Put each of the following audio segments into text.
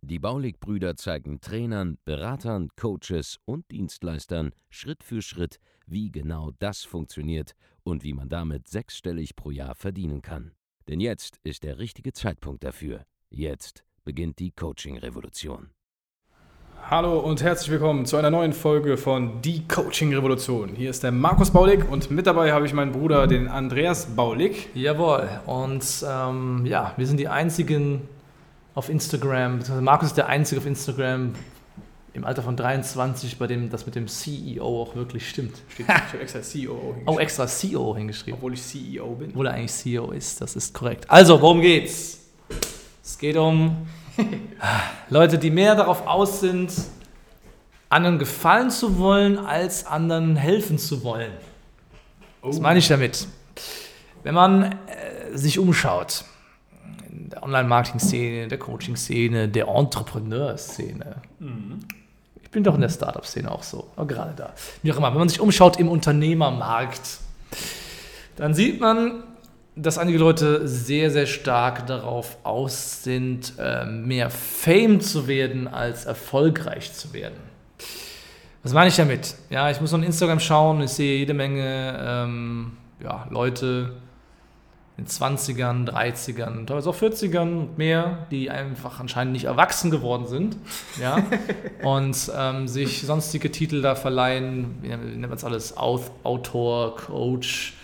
Die Baulig-Brüder zeigen Trainern, Beratern, Coaches und Dienstleistern Schritt für Schritt, wie genau das funktioniert und wie man damit sechsstellig pro Jahr verdienen kann. Denn jetzt ist der richtige Zeitpunkt dafür. Jetzt beginnt die Coaching-Revolution. Hallo und herzlich willkommen zu einer neuen Folge von Die Coaching Revolution. Hier ist der Markus Baulig und mit dabei habe ich meinen Bruder, den Andreas Baulig. Jawohl, und ähm, ja, wir sind die einzigen auf Instagram, beziehungsweise Markus ist der einzige auf Instagram im Alter von 23, bei dem das mit dem CEO auch wirklich stimmt. Steht, ich habe extra CEO hingeschrieben. Oh, extra CEO hingeschrieben. Obwohl ich CEO bin. Obwohl er eigentlich CEO ist, das ist korrekt. Also, worum geht's? Es geht um Leute, die mehr darauf aus sind, anderen gefallen zu wollen, als anderen helfen zu wollen. Was meine ich damit? Wenn man äh, sich umschaut, der Online-Marketing-Szene, der Coaching-Szene, der Entrepreneur-Szene. Ich bin doch in der Startup-Szene auch so, aber gerade da. Wie auch immer, wenn man sich umschaut im Unternehmermarkt, dann sieht man, dass einige Leute sehr, sehr stark darauf aus sind, äh, mehr Fame zu werden, als erfolgreich zu werden. Was meine ich damit? Ja, ich muss auf Instagram schauen, ich sehe jede Menge ähm, ja, Leute in 20ern, 30ern, teilweise auch 40ern und mehr, die einfach anscheinend nicht erwachsen geworden sind ja, und ähm, sich sonstige Titel da verleihen, wie nennt man das alles, Au- Autor, Coach,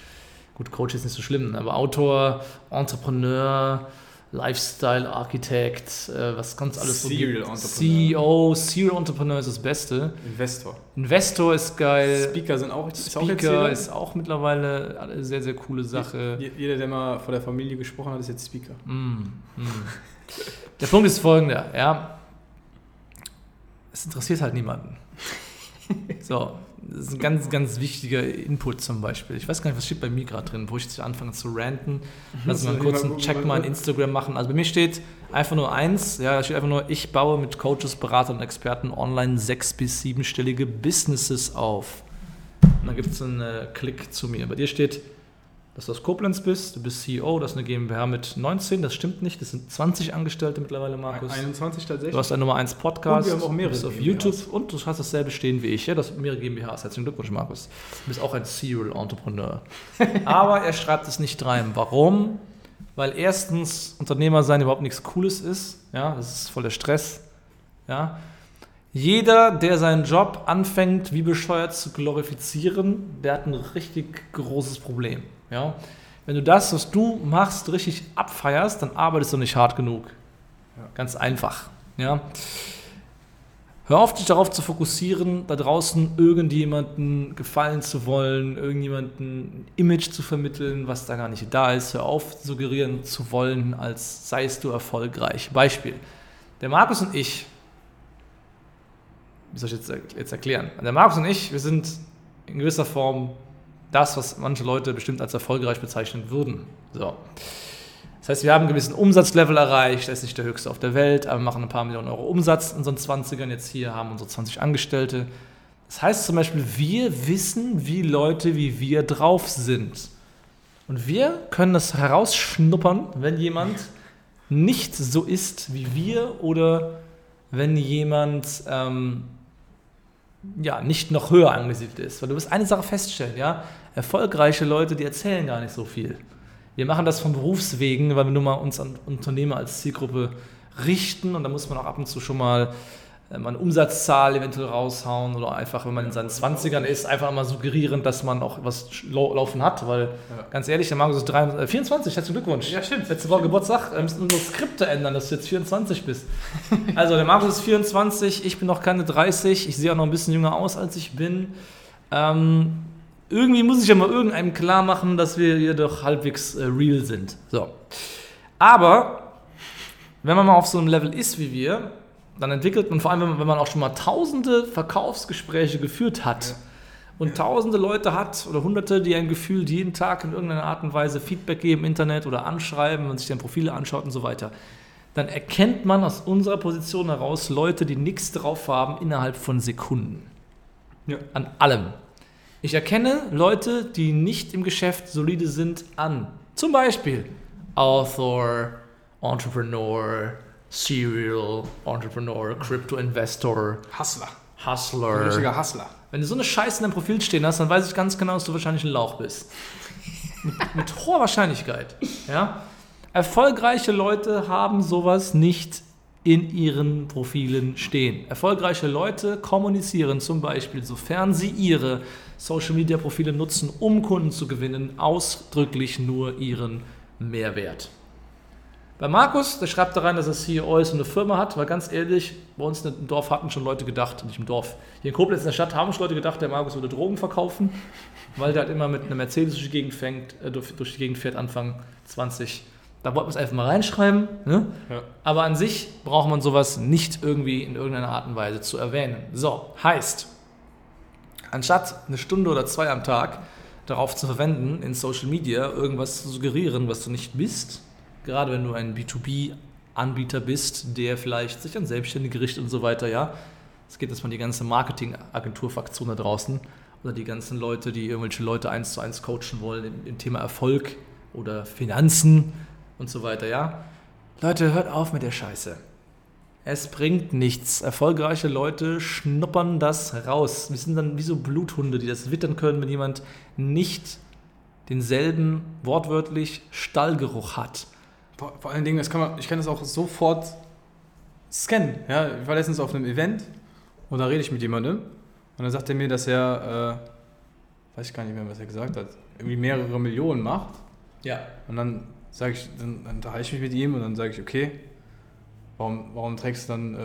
gut, Coach ist nicht so schlimm, aber Autor, Entrepreneur, Lifestyle Architect, äh, was ganz alles so Serial gibt. Entrepreneur. CEO, Serial Entrepreneur ist das Beste. Investor. Investor ist geil. Speaker sind auch, ist auch Speaker jeder? ist auch mittlerweile eine sehr, sehr coole Sache. Je- Jeder, der mal vor der Familie gesprochen hat, ist jetzt Speaker. Mm, mm. Der Punkt ist folgender, ja. Es interessiert halt niemanden. So, das ist ein ganz, ganz wichtiger Input zum Beispiel. Ich weiß gar nicht, was steht bei mir gerade drin, wo ich jetzt anfange zu ranten. Lass mal einen kurzen Check mal in Instagram machen. Also bei mir steht einfach nur eins, ja, da steht einfach nur, ich baue mit Coaches, Beratern und Experten online sechs- bis siebenstellige Businesses auf. Und dann gibt es einen äh, Klick zu mir. Bei dir steht, dass du aus Koblenz bist, du bist CEO, das ist eine GmbH mit 19, das stimmt nicht, das sind 20 Angestellte mittlerweile, Markus. 21 tatsächlich. Du hast ein Nummer 1 Podcast, Und wir haben auch mehrere bist auf GmbHs. YouTube und du hast dasselbe stehen wie ich, ja, das mehrere GmbHs. Herzlichen Glückwunsch, Markus. Du bist auch ein Serial Entrepreneur. Aber er schreibt es nicht rein. Warum? Weil erstens Unternehmer sein überhaupt nichts Cooles ist, ja, das ist voller Stress, ja. Jeder, der seinen Job anfängt, wie bescheuert zu glorifizieren, der hat ein richtig großes Problem. Ja? Wenn du das, was du machst, richtig abfeierst, dann arbeitest du nicht hart genug. Ganz einfach. Ja? Hör auf, dich darauf zu fokussieren, da draußen irgendjemanden gefallen zu wollen, irgendjemanden ein Image zu vermitteln, was da gar nicht da ist. Hör auf, suggerieren zu wollen, als seist du erfolgreich. Beispiel. Der Markus und ich, wie soll ich jetzt, jetzt erklären? Der Markus und ich, wir sind in gewisser Form das, was manche Leute bestimmt als erfolgreich bezeichnen würden. So. Das heißt, wir haben einen gewissen Umsatzlevel erreicht, er ist nicht der höchste auf der Welt, aber wir machen ein paar Millionen Euro Umsatz in unseren 20ern jetzt hier, haben unsere 20 Angestellte. Das heißt zum Beispiel, wir wissen, wie Leute wie wir drauf sind. Und wir können das herausschnuppern, wenn jemand nicht so ist wie wir oder wenn jemand ähm, ja, nicht noch höher angesiedelt ist. Weil du wirst eine Sache feststellen, ja, erfolgreiche Leute, die erzählen gar nicht so viel. Wir machen das von Berufswegen, weil wir nur mal uns an Unternehmer als Zielgruppe richten und da muss man auch ab und zu schon mal mal eine Umsatzzahl eventuell raushauen oder einfach, wenn man in seinen 20ern ist, einfach mal suggerieren, dass man auch was lau- laufen hat, weil Ja. ganz ehrlich, der Markus ist drei, äh, 24, herzlichen Glückwunsch. Ja, stimmt. Letzte Woche Geburtstag, wir müssen unsere Skripte ändern, dass du jetzt 24 bist. Also, der Markus ist 24, ich bin noch keine 30, ich sehe auch noch ein bisschen jünger aus, als ich bin. Ähm, irgendwie muss ich ja mal irgendeinem klar machen, dass wir hier doch halbwegs äh, real sind. So. Aber, wenn man mal auf so einem Level ist wie wir, dann entwickelt man, vor allem wenn man, wenn man auch schon mal tausende Verkaufsgespräche geführt hat und tausende Leute hat oder hunderte, die ein Gefühl jeden Tag in irgendeiner Art und Weise Feedback geben im Internet oder anschreiben und sich dann Profile anschaut und so weiter, dann erkennt man aus unserer Position heraus Leute, die nichts drauf haben, innerhalb von Sekunden. Ja. An allem. Ich erkenne Leute, die nicht im Geschäft solide sind, an. Zum Beispiel Author, Entrepreneur, Serial Entrepreneur, Crypto Investor, Hustler. Hustler. Richtiger Hustler. Wenn du so eine Scheiße in deinem Profil stehen hast, dann weiß ich ganz genau, dass du wahrscheinlich ein Lauch bist. mit, mit hoher Wahrscheinlichkeit. Ja? Erfolgreiche Leute haben sowas nicht in ihren Profilen stehen. Erfolgreiche Leute kommunizieren zum Beispiel, sofern sie ihre Social-Media-Profile nutzen, um Kunden zu gewinnen, ausdrücklich nur ihren Mehrwert. Bei Markus, der schreibt da rein, dass er CEO ist und eine Firma hat, weil ganz ehrlich, bei uns im Dorf hatten schon Leute gedacht, nicht im Dorf, hier in Koblenz in der Stadt haben schon Leute gedacht, der Markus würde Drogen verkaufen, weil der halt immer mit einer Mercedes durch die Gegend, fängt, äh, durch, durch die Gegend fährt, Anfang 20. Da wollten wir es einfach mal reinschreiben. Ne? Ja. Aber an sich braucht man sowas nicht irgendwie in irgendeiner Art und Weise zu erwähnen. So, heißt, anstatt eine Stunde oder zwei am Tag darauf zu verwenden, in Social Media irgendwas zu suggerieren, was du nicht bist, gerade wenn du ein B2B-Anbieter bist, der vielleicht sich an Selbstständige richtet und so weiter, ja. Es geht jetzt mal die ganze Marketing-Agentur-Fraktion da draußen oder die ganzen Leute, die irgendwelche Leute eins zu eins coachen wollen im, im Thema Erfolg oder Finanzen und so weiter, ja. Leute, hört auf mit der Scheiße. Es bringt nichts. Erfolgreiche Leute schnuppern das raus. Wir sind dann wie so Bluthunde, die das wittern können, wenn jemand nicht denselben wortwörtlich Stallgeruch hat. Vor, allen Dingen, das kann man, ich kann das auch sofort scannen. Ja? Ich war letztens auf einem Event und da rede ich mit jemandem und dann sagt er mir, dass er, äh, weiß ich gar nicht mehr, was er gesagt hat, irgendwie mehrere Millionen macht. Ja. Und dann sage ich, dann, dann unterhalte ich mich mit ihm und dann sage ich, okay, warum, warum trägst du dann äh,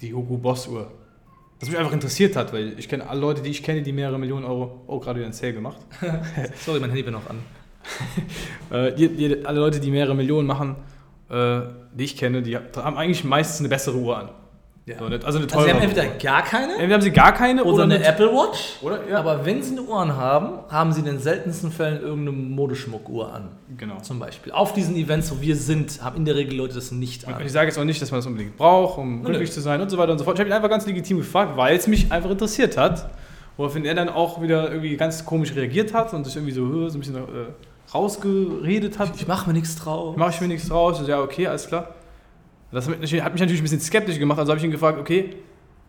die Hugo Boss Uhr? Was mich einfach interessiert hat, weil ich kenne alle Leute, die ich kenne, die mehrere Millionen Euro, oh, gerade wieder ein Sale gemacht. Sorry, mein Handy war noch an. Äh, die, die, alle Leute, die mehrere Millionen machen, äh, die ich kenne, die haben eigentlich meistens eine bessere Uhr an. Ja. So, also eine Also teure sie haben entweder gar keine Entweder haben sie gar keine oder eine eine- Apple Watch. Oder, ja. Aber wenn sie eine Uhr haben, haben sie in den seltensten Fällen irgendeine Modeschmuckuhr an. Genau. Zum Beispiel. Auf diesen Events, wo wir sind, haben in der Regel Leute das nicht Und an. ich sage jetzt auch nicht, dass man das unbedingt braucht, um Nö. glücklich zu sein und so weiter und so fort. Ich habe ihn einfach ganz legitim gefragt, weil es mich einfach interessiert hat. Woraufhin er dann auch wieder irgendwie ganz komisch reagiert hat und sich irgendwie so, so ein bisschen äh, rausgeredet hat. Ich mache mir nichts drauf. Mache ich mir nichts draus. Ja, okay, alles klar. Das hat mich hat mich natürlich ein bisschen skeptisch gemacht. Also habe ich ihn gefragt, okay,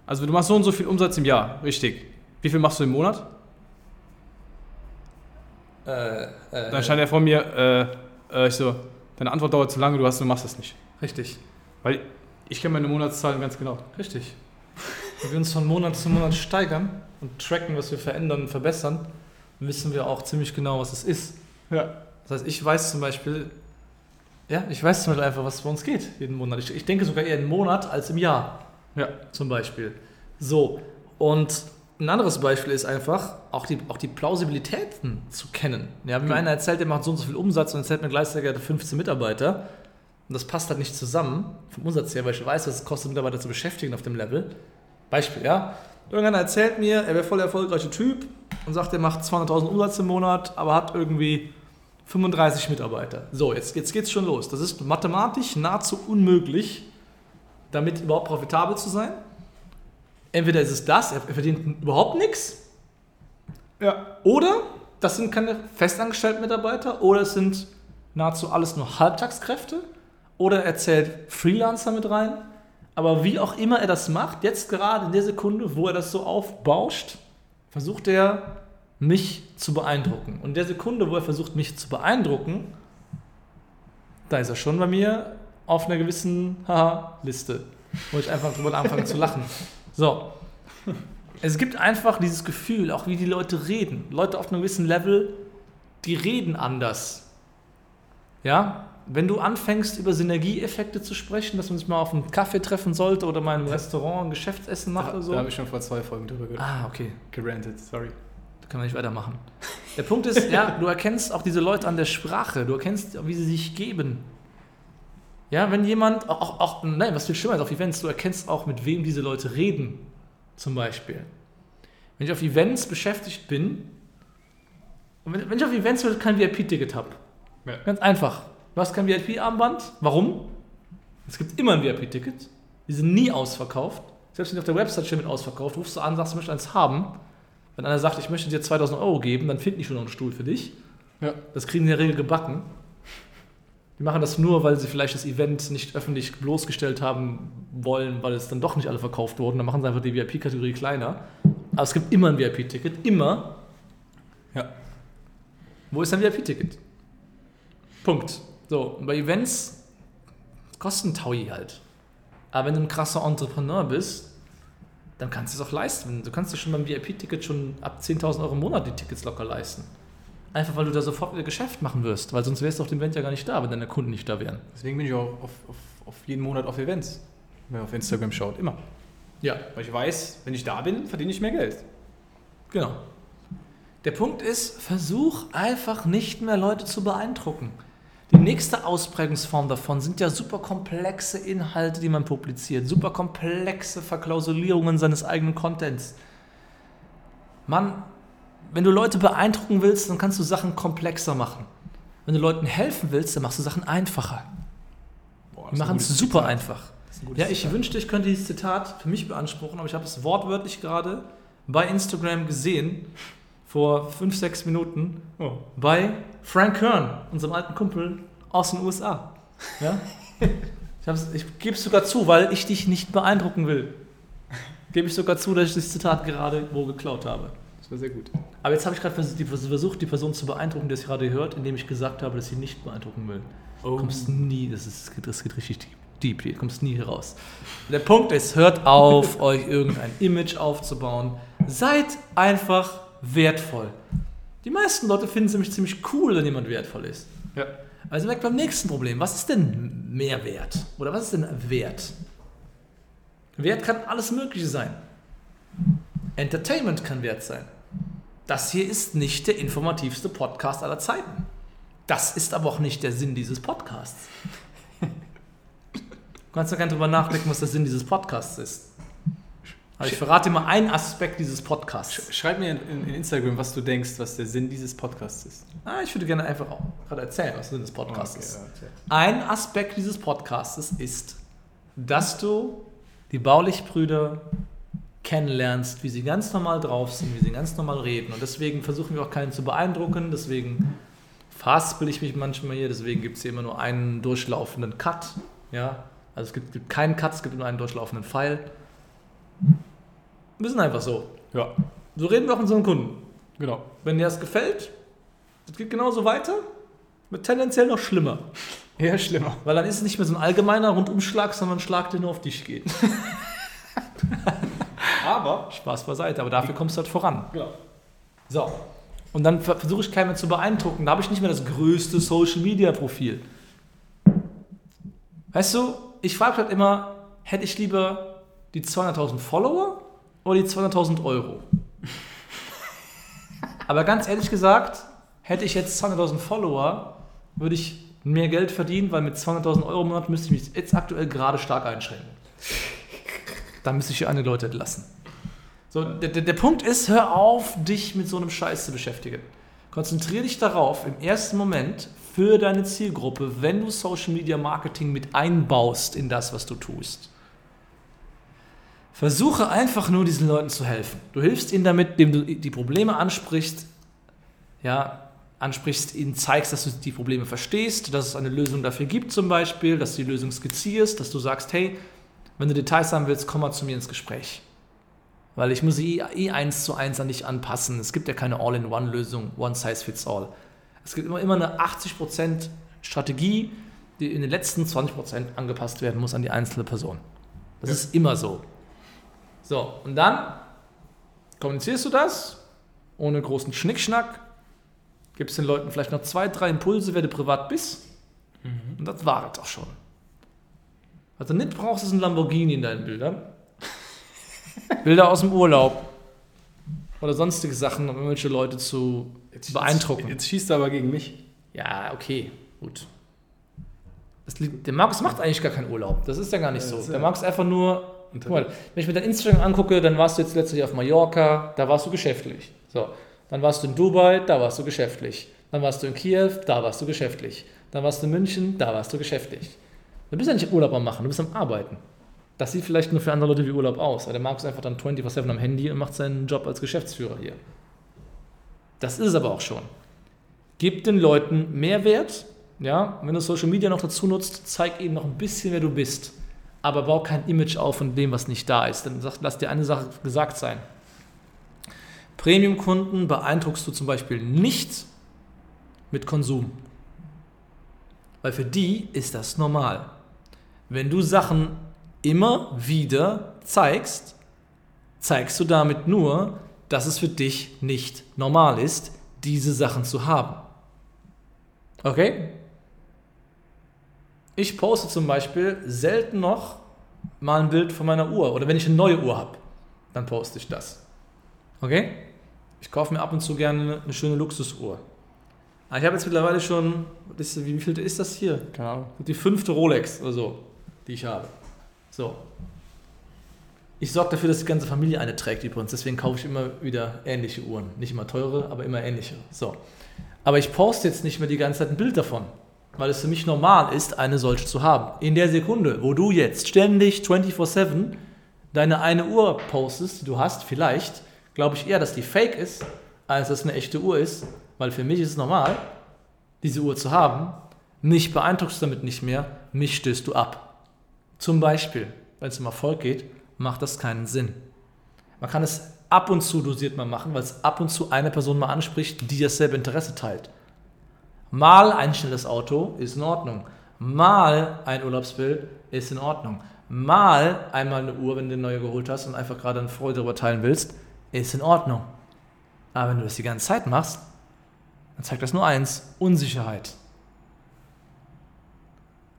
also du machst so und so viel Umsatz im Jahr, richtig. Wie viel machst du im Monat? Äh, äh, Dann stand er vor mir, äh, äh, ich so, deine Antwort dauert zu lange, du, hast, du machst das nicht. richtig. Weil ich kenne meine Monatszahlen ganz genau. Richtig. Wenn wir uns von Monat zu Monat steigern und tracken, was wir verändern und verbessern, wissen wir auch ziemlich genau, was es ist. Ja. Das heißt, ich weiß zum Beispiel, ja, ich weiß zum Beispiel einfach, was bei uns geht jeden Monat. Ich, ich denke sogar eher im Monat als im Jahr, Ja. zum Beispiel. So, und ein anderes Beispiel ist einfach, auch die, auch die Plausibilitäten zu kennen. Ja, wenn mir einer erzählt, der macht so und so viel Umsatz und erzählt mir gleichzeitig, er hat 15 Mitarbeiter, und das passt halt nicht zusammen, vom Umsatz her, weil ich weiß, was es kostet, Mitarbeiter zu beschäftigen auf dem Level. Beispiel, ja. Irgendeiner erzählt mir, er wäre voll der erfolgreiche Typ und sagt, er macht 200.000 Umsatz im Monat, aber hat irgendwie 35 Mitarbeiter. So, jetzt, jetzt geht's schon los. Das ist mathematisch nahezu unmöglich, damit überhaupt profitabel zu sein. Entweder ist es das, er verdient überhaupt nichts, Ja. oder das sind keine festangestellten Mitarbeiter, oder es sind nahezu alles nur Halbtagskräfte, oder er zählt Freelancer mit rein. Aber wie auch immer er das macht, jetzt gerade in der Sekunde, wo er das so aufbauscht, versucht er, mich zu beeindrucken. Und in der Sekunde, wo er versucht, mich zu beeindrucken, da ist er schon bei mir auf einer gewissen Haha-Liste, wo ich einfach drüber anfange zu lachen. So. Es gibt einfach dieses Gefühl, auch wie die Leute reden. Leute auf einem gewissen Level, die reden anders. Ja? Wenn du anfängst, über Synergieeffekte zu sprechen, dass man sich mal auf einen Kaffee treffen sollte oder mal im Restaurant ein Geschäftsessen macht Da, oder so. da habe ich schon vor zwei Folgen drüber ge Ah, okay. gerantet, sorry. Da können wir nicht weitermachen. Der Punkt ist, ja, du erkennst auch diese Leute an der Sprache. Du erkennst, wie sie sich geben. Ja, wenn jemand, auch, auch, nein, was viel schlimmer ist auf Events, du erkennst auch, mit wem diese Leute reden. Zum Beispiel. wenn ich auf Events beschäftigt bin, und wenn, wenn ich auf Events kein VIP-Ticket habe, Ja. ganz einfach. Du hast kein VIP-Armband. Warum? Es gibt immer ein VIP-Ticket. Die sind nie ausverkauft. Selbst wenn die auf der Website steht mit ausverkauft, rufst du an, sagst, du möchtest eins haben. Wenn einer sagt, ich möchte dir 2000 Euro geben, dann finden die schon noch einen Stuhl für dich. Ja. Das kriegen die in der Regel gebacken. Die machen das nur, weil sie vielleicht das Event nicht öffentlich bloßgestellt haben wollen, weil es dann doch nicht alle verkauft wurden. Dann machen sie einfach die VIP-Kategorie kleiner. Aber es gibt immer ein VIP-Ticket. Immer. Ja. Wo ist dein VIP-Ticket? Punkt. So, und bei Events kosten Taui halt. Aber wenn du ein krasser Entrepreneur bist, dann kannst du es auch leisten. Du kannst dir schon beim VIP-Ticket schon ab 10.000 Euro im Monat die Tickets locker leisten. Einfach weil du da sofort wieder Geschäft machen wirst, weil sonst wärst du auf dem Event ja gar nicht da, wenn deine Kunden nicht da wären. Deswegen bin ich auch auf, auf, auf jeden Monat auf Events. Wenn man auf Instagram schaut, immer. Ja, Weil ich weiß, wenn ich da bin, verdiene ich mehr Geld. genau. Der Punkt ist, versuch einfach nicht mehr Leute zu beeindrucken. Die nächste Ausprägungsform davon sind ja super komplexe Inhalte, die man publiziert, super komplexe Verklausulierungen seines eigenen Contents. Mann, wenn du Leute beeindrucken willst, dann kannst du Sachen komplexer machen. Wenn du Leuten helfen willst, dann machst du Sachen einfacher. Boah, Die machen es super einfach. Das ist ein gutes Ja, ich Zitat. wünschte, ich könnte dieses Zitat für mich beanspruchen, aber ich habe es wortwörtlich gerade bei Instagram gesehen, vor fünf, sechs Minuten, Oh. bei Frank Kern, unserem alten Kumpel aus den USA. Ja? Ich, ich gebe es sogar zu, weil ich dich nicht beeindrucken will. Gebe ich sogar zu, dass ich das Zitat gerade wo geklaut habe. Das war sehr gut. Aber jetzt habe ich gerade versucht, die Person zu beeindrucken, die es gerade hört, indem ich gesagt habe, dass sie nicht beeindrucken will. Oh. Du kommst nie, das, ist, das geht richtig deep, deep, du kommst nie hier raus. Der Punkt ist, hört auf, euch irgendein Image aufzubauen. Seid einfach wertvoll. Die meisten Leute finden es nämlich ziemlich cool, wenn jemand wertvoll ist. Ja. Also weg beim nächsten Problem. Was ist denn Mehrwert? Oder was ist denn Wert? Wert kann alles Mögliche sein. Entertainment kann Wert sein. Das hier ist nicht der informativste Podcast aller Zeiten. Das ist aber auch nicht der Sinn dieses Podcasts. Du kannst ja gerne drüber nachdenken, was der Sinn dieses Podcasts ist. Aber ich verrate mal einen Aspekt dieses Podcasts. Schreib mir in, in, in Instagram, was du denkst, was der Sinn dieses Podcasts ist. Ah, ich würde gerne einfach auch gerade erzählen, was der Sinn des Podcasts ist. Okay, okay. Ein Aspekt dieses Podcasts ist, dass du die Baulich-Brüder kennenlernst, wie sie ganz normal drauf sind, wie sie ganz normal reden. Und deswegen versuchen wir auch keinen zu beeindrucken. Deswegen verhaspel ich mich manchmal hier. Deswegen gibt es hier immer nur einen durchlaufenden Cut. Ja? Also es gibt, gibt keinen Cut, es gibt nur einen durchlaufenden Pfeil. Wir sind einfach so. Ja, So reden wir auch mit unseren Kunden. genau. Wenn dir das gefällt, es geht genauso weiter, wird tendenziell noch schlimmer. Eher schlimmer. Weil dann ist es nicht mehr so ein allgemeiner Rundumschlag, sondern ein Schlag, der nur auf dich geht. Aber, Spaß beiseite, aber dafür kommst du halt voran. genau. So. Und dann ver- versuche ich keinen mehr zu beeindrucken. Da habe ich nicht mehr das größte Social Media Profil. Weißt du, ich frage halt immer, hätte ich lieber die 200.000 Follower oder die 200.000 Euro? Aber ganz ehrlich gesagt, hätte ich jetzt 200.000 Follower, würde ich mehr Geld verdienen, weil mit 200.000 Euro im Monat müsste ich mich jetzt aktuell gerade stark einschränken. Da müsste ich hier einige Leute entlassen. So, der, der, der Punkt ist, hör auf, dich mit so einem Scheiß zu beschäftigen. Konzentriere dich darauf, im ersten Moment für deine Zielgruppe, wenn du Social Media Marketing mit einbaust in das, was du tust. Versuche einfach nur diesen Leuten zu helfen. Du hilfst ihnen damit, indem du die Probleme ansprichst, ja, ansprichst, ihnen zeigst, dass du die Probleme verstehst, dass es eine Lösung dafür gibt zum Beispiel, dass du die Lösung skizzierst, dass du sagst, hey, wenn du Details haben willst, komm mal zu mir ins Gespräch. Weil ich muss eh, eh eins zu eins an dich anpassen. Es gibt ja keine All-in-One-Lösung, One Size Fits All. Es gibt immer, immer eine 80% Strategie, die in den letzten 20% angepasst werden muss an die einzelne Person. Das Ja. ist immer so. So, und dann kommunizierst du das ohne großen Schnickschnack, gibst den Leuten vielleicht noch zwei, drei Impulse, wer du privat bist, und das war es auch schon. Du nicht brauchst, ist ein Lamborghini in deinen Bildern. Bilder aus dem Urlaub. Oder sonstige Sachen, um irgendwelche Leute zu beeindrucken. Jetzt schießt er aber gegen mich. Ja, okay, gut. Liegt, der Markus macht eigentlich gar keinen Urlaub. Das ist ja gar nicht so. Der Markus einfach nur guck mal, wenn ich mir dein Instagram angucke, dann warst du jetzt letztlich auf Mallorca, da warst du geschäftlich. So, dann warst du in Dubai, da warst du geschäftlich. Dann warst du in Kiew, da warst du geschäftlich. Dann warst du in München, da warst du geschäftlich. Du bist ja nicht Urlaub am machen, du bist am Arbeiten. Das sieht vielleicht nur für andere Leute wie Urlaub aus, aber der Marc ist einfach dann 24-7 am Handy und macht seinen Job als Geschäftsführer hier. Das ist es aber auch schon. Gib den Leuten Mehrwert, ja, wenn du Social Media noch dazu nutzt, zeig ihnen noch ein bisschen, wer du bist. Aber bau kein Image auf von dem, was nicht da ist. Dann lass dir eine Sache gesagt sein. Premium-Kunden beeindruckst du zum Beispiel nicht mit Konsum. Weil für die ist das normal. Wenn du Sachen immer wieder zeigst, zeigst du damit nur, dass es für dich nicht normal ist, diese Sachen zu haben. Okay? Ich poste zum Beispiel selten noch mal ein Bild von meiner Uhr oder wenn ich eine neue Uhr habe, dann poste ich das. Okay? Ich kaufe mir ab und zu gerne eine schöne Luxusuhr. Aber ich habe jetzt mittlerweile schon, wie viel ist das hier? Keine Ahnung. Die fünfte Rolex oder so, die ich habe. So. Ich sorge dafür, dass die ganze Familie eine trägt übrigens. Deswegen kaufe ich immer wieder ähnliche Uhren. Nicht immer teure, aber immer ähnliche. So. Aber ich poste jetzt nicht mehr die ganze Zeit ein Bild davon, weil es für mich normal ist, eine solche zu haben. In der Sekunde, wo du jetzt ständig 24-7 deine eine Uhr postest, die du hast, vielleicht, glaube ich eher, dass die fake ist, als dass es eine echte Uhr ist, weil für mich ist es normal, diese Uhr zu haben. Mich beeindruckst du damit nicht mehr, mich stößt du ab. Zum Beispiel, wenn es um Erfolg geht, macht das keinen Sinn. Man kann es ab und zu dosiert mal machen, weil es ab und zu eine Person mal anspricht, die dasselbe Interesse teilt. Mal ein schnelles Auto ist in Ordnung. Mal ein Urlaubsbild ist in Ordnung. Mal einmal eine Uhr, wenn du eine neue geholt hast und einfach gerade eine Freude darüber teilen willst, ist in Ordnung. Aber wenn du das die ganze Zeit machst, dann zeigt das nur eins, Unsicherheit.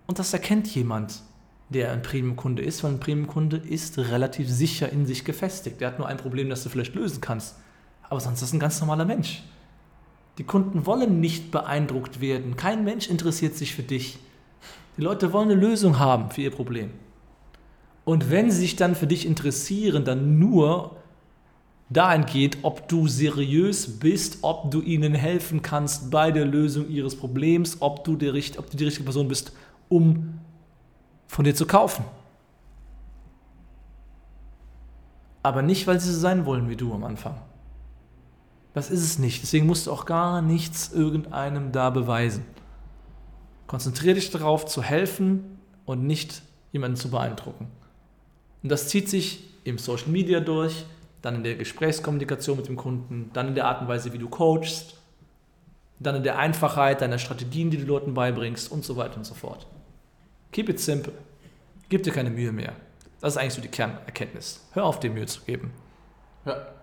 Und das erkennt jemand, der ein Premium-Kunde ist, weil ein Premium-Kunde ist relativ sicher in sich gefestigt. Der hat nur ein Problem, das du vielleicht lösen kannst. Aber sonst ist das ein ganz normaler Mensch. Die Kunden wollen nicht beeindruckt werden. Kein Mensch interessiert sich für dich. Die Leute wollen eine Lösung haben für ihr Problem. Und wenn sie sich dann für dich interessieren, dann nur dahingehend, ob du seriös bist, ob du ihnen helfen kannst bei der Lösung ihres Problems, ob du, der, ob du die richtige Person bist, um von dir zu kaufen. Aber nicht, weil sie so sein wollen wie du am Anfang. Das ist es nicht. Deswegen musst du auch gar nichts irgendeinem da beweisen. Konzentriere dich darauf, zu helfen und nicht jemanden zu beeindrucken. Und das zieht sich im Social Media durch, dann in der Gesprächskommunikation mit dem Kunden, dann in der Art und Weise, wie du coachst, dann in der Einfachheit deiner Strategien, die du Leuten beibringst und so weiter und so fort. Keep it simple. Gib dir keine Mühe mehr. Das ist eigentlich so die Kernerkenntnis. Hör auf, dir Mühe zu geben. Ja.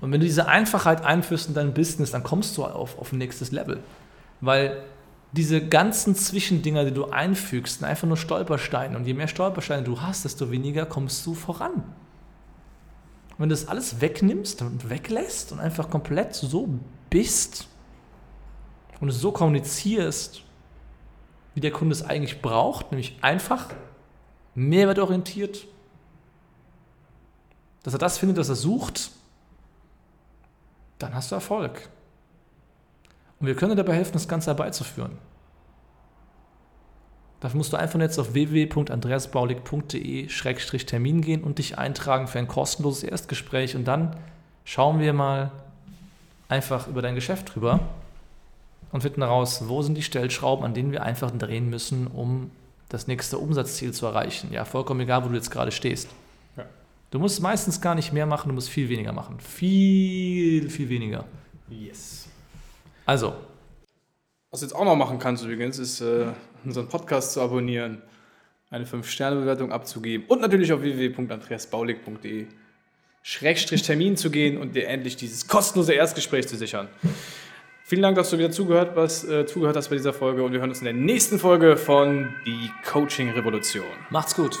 Und wenn du diese Einfachheit einführst in dein Business, dann kommst du auf, auf ein nächstes Level. Weil diese ganzen Zwischendinger, die du einfügst, sind einfach nur Stolpersteine. Und je mehr Stolpersteine du hast, desto weniger kommst du voran. Und wenn du das alles wegnimmst und weglässt und einfach komplett so bist und es so kommunizierst, wie der Kunde es eigentlich braucht, nämlich einfach, mehrwertorientiert, dass er das findet, was er sucht, dann hast du Erfolg. Und wir können dir dabei helfen, das Ganze herbeizuführen. Dafür musst du einfach jetzt auf www.andreasbaulig.de-termin gehen und dich eintragen für ein kostenloses Erstgespräch und dann schauen wir mal einfach über dein Geschäft drüber und finden heraus, wo sind die Stellschrauben, an denen wir einfach drehen müssen, um das nächste Umsatzziel zu erreichen. Ja, vollkommen egal, wo du jetzt gerade stehst. Du musst meistens gar nicht mehr machen, du musst viel weniger machen. Viel, viel weniger. Yes. Also. Was du jetzt auch noch machen kannst übrigens, ist äh, unseren Podcast zu abonnieren, eine 5-Sterne-Bewertung abzugeben und natürlich auf www.andreasbaulig.de Schrägstrich Termin zu gehen und dir endlich dieses kostenlose Erstgespräch zu sichern. Vielen Dank, dass du wieder zugehört, was, äh, zugehört hast bei dieser Folge und wir hören uns in der nächsten Folge von Die Coaching Revolution. Macht's gut.